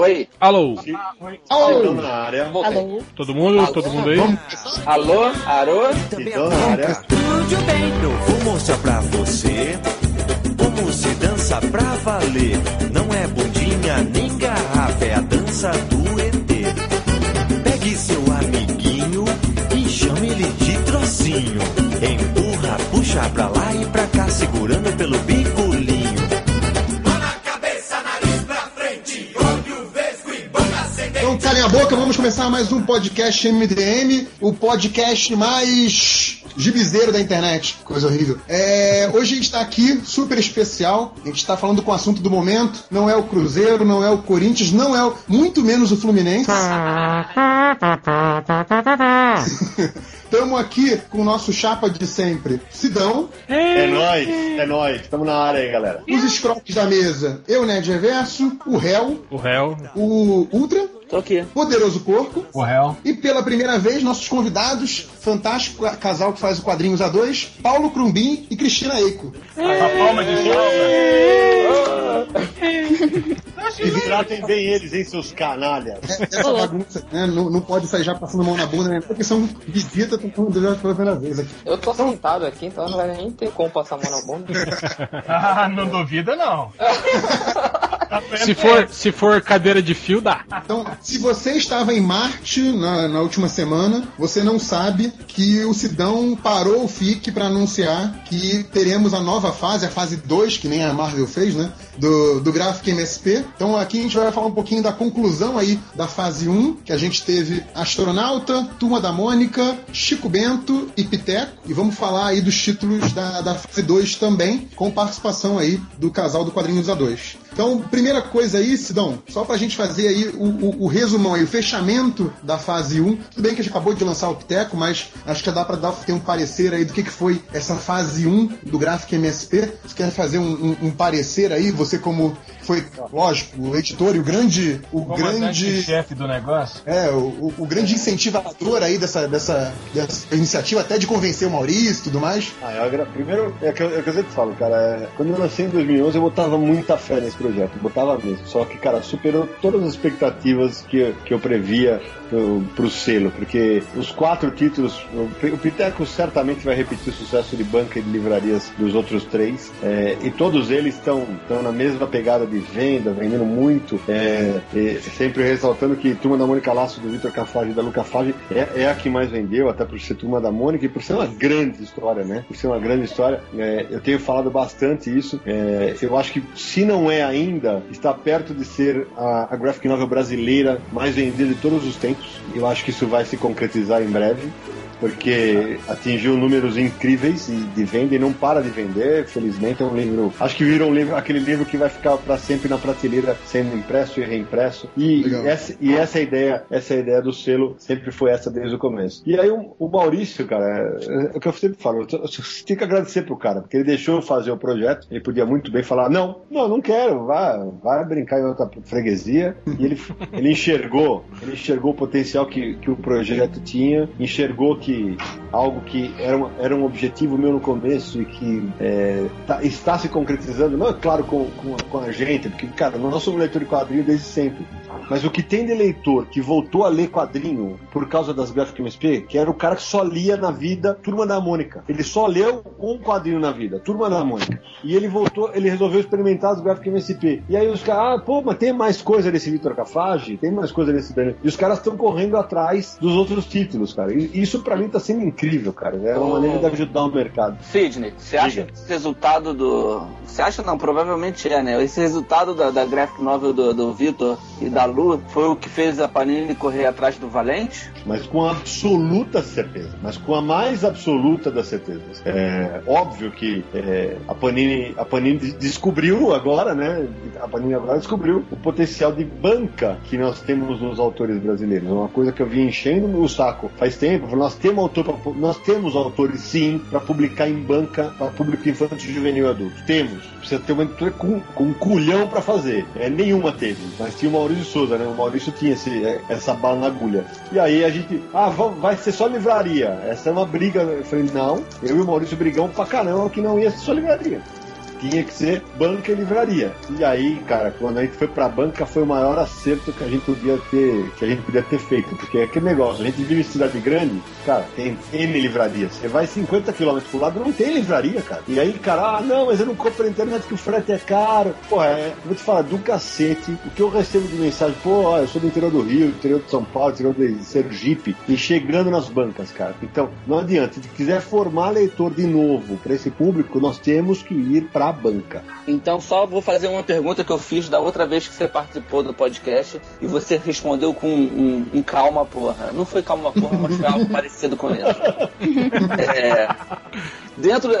Oi. Alô. Alô. na área. Voltei. Todo mundo? Todo mundo aí? Alô, Arô. Então na área. Estúdio bem, eu vou mostrar pra você como se dança pra valer. Não é bundinha nem garrafa, é a dança do calem a boca, vamos começar mais um podcast MDM, o podcast mais gibizeiro da internet. Coisa horrível. É, hoje a gente está aqui, super especial. A gente está falando com o assunto do momento. Não é o Cruzeiro, não é o Corinthians, não é o, muito menos o Fluminense. Estamos aqui com o nosso chapa de sempre, Sidão. É nóis, é nóis. Tamo na área aí, galera. Os escroques da mesa, eu, Ned Reverso, o réu, O réu. o Ultra, Tô aqui. Poderoso Porco. O réu. E pela primeira vez, nossos convidados, fantástico casal que faz o quadrinhos A2, Paulo Crumbin e Cristina Eiko. palma de E tratem bem eles, hein, seus canalhas. Essa bagunça, né? Não, não pode sair já passando a mão na bunda, né? Porque são visitas, já pela primeira vez aqui. Eu tô sentado aqui, então não vai nem ter como passar a mão na bunda. Ah, não duvida não. se, for, se for cadeira de fio, dá. Então, se você estava em Marte na, na última semana, você não sabe que o Sidão parou o FIC para anunciar que teremos a nova fase, a fase 2, que nem a Marvel fez, né? Do, do Graphic MSP. Então aqui a gente vai falar um pouquinho da conclusão aí da fase 1, que a gente teve Astronauta, Turma da Mônica, Chico Bento e Piteco. E vamos falar aí dos títulos da, da fase 2 também, com participação aí do casal do Quadrinhos A2. Então, primeira coisa aí, Sidão, só pra gente fazer aí o, o, o resumão aí, o fechamento da fase 1. Tudo bem que a gente acabou de lançar o Piteco, mas acho que dá pra dar, ter um parecer aí do que, que foi essa fase 1 do Graphic MSP. Você quer fazer um, um- um parecer aí, você como foi, lógico, o editor e o grande. O grande. chefe do negócio. É, o, o- grande incentivador aí dessa, dessa, dessa iniciativa, até de convencer o Maurício e tudo mais. Ah, eu agra... Primeiro, é que, eu- é que eu sempre falo, cara. é, Quando eu lancei em 2011, eu botava muita fé nesse projeto. Eu Botava mesmo. Só que, cara, superou todas as expectativas que, que eu previa pro, pro selo. Porque os quatro títulos. O, Piteco certamente vai repetir o sucesso de banca e de livrarias dos outros três. é, e todos eles estão na mesma pegada de venda, vendendo muito. é, sempre ressaltando que Turma da Mônica Laço do Vitor Cafage e da Luca Fage é, é a que mais vendeu, até por ser Turma da Mônica e por ser uma grande história, né? Por ser uma grande história. É, eu tenho falado bastante isso. É, eu acho que, se não é ainda, está perto de ser a, a graphic novel brasileira mais vendida de todos os tempos. Eu acho que isso vai se concretizar em breve porque atingiu números incríveis de venda e não para de vender. Felizmente é um livro, acho que virou um livro, aquele livro que vai ficar para sempre na prateleira, sendo impresso e reimpresso. E essa, e essa ideia, essa ideia do selo sempre foi essa desde o começo. E aí o, o Maurício, cara, é, é o que eu sempre falo, você tem que agradecer pro cara, porque ele deixou eu fazer o projeto. Ele podia muito bem falar não, não, não quero, vai, vai brincar em outra freguesia. E ele, ele enxergou, ele enxergou o potencial que, que o projeto tinha, enxergou que algo que era, uma- era um objetivo meu no começo e que é, tá- está se concretizando, não é claro com, com, a- com a gente, porque, cara, nós somos leitor de quadrinho desde sempre. Mas o que tem de leitor que voltou a ler quadrinho por causa das Graphic MSP, que era o cara que só lia na vida Turma da Mônica. Ele só leu um quadrinho na vida, Turma da Mônica. E ele voltou, ele resolveu experimentar as Graphic MSP. E aí os caras, ah, pô, mas tem mais coisa desse Vitor Cafage? Tem mais coisa desse Daniel. E os caras estão correndo atrás dos outros títulos, cara. E isso pra mim tá sendo incrível, cara. É uma maneira de ajudar o mercado. Sidney, você acha que esse resultado do. Você acha não? Provavelmente é, né? Esse resultado da, da graphic novel do, do Vitor e da Foi o que fez a Panini correr atrás do Valente? mas com absoluta certeza, mas com a mais absoluta das certezas. É óbvio que é, a Panini, a Panini descobriu agora, né? A Panini agora descobriu o potencial de banca que nós temos nos autores brasileiros. É uma coisa que eu vim enchendo o saco faz tempo. Nós temos autor, pra- nós temos autores sim para publicar em banca para público infantil, juvenil e adulto. Temos. Precisa ter uma editora com, com um culhão para fazer. É, nenhuma teve, mas tinha o Maurício Souza, né? O Maurício tinha esse, é, essa bala na agulha. E aí a gente, ah, va- vai ser só livraria. Essa é uma briga. Eu falei, não, eu e o Maurício brigamos pra caramba que não ia ser só livraria. Tinha que ser banca e livraria. E aí, cara, quando a gente foi pra banca, foi o maior acerto que a gente podia ter, que a gente podia ter feito. Porque é aquele negócio, a gente vive em cidade grande, cara, tem N livrarias. Você vai 50 km pro lado, não tem livraria, cara. E aí, cara, ah, não, mas eu não compro na internet que o frete é caro. Pô, é, vou te falar, do cacete, o que eu recebo de mensagem, pô, ó, eu sou do interior do Rio, do interior de São Paulo, do interior de Sergipe, e chegando nas bancas, cara. Então, não adianta, se quiser formar leitor de novo para esse público, nós temos que ir pra banca. Então, só vou fazer uma pergunta que eu fiz da outra vez que você participou do podcast e você respondeu com um, um calma, porra. Não foi calma, porra, mas foi algo parecido com isso. É, dentro,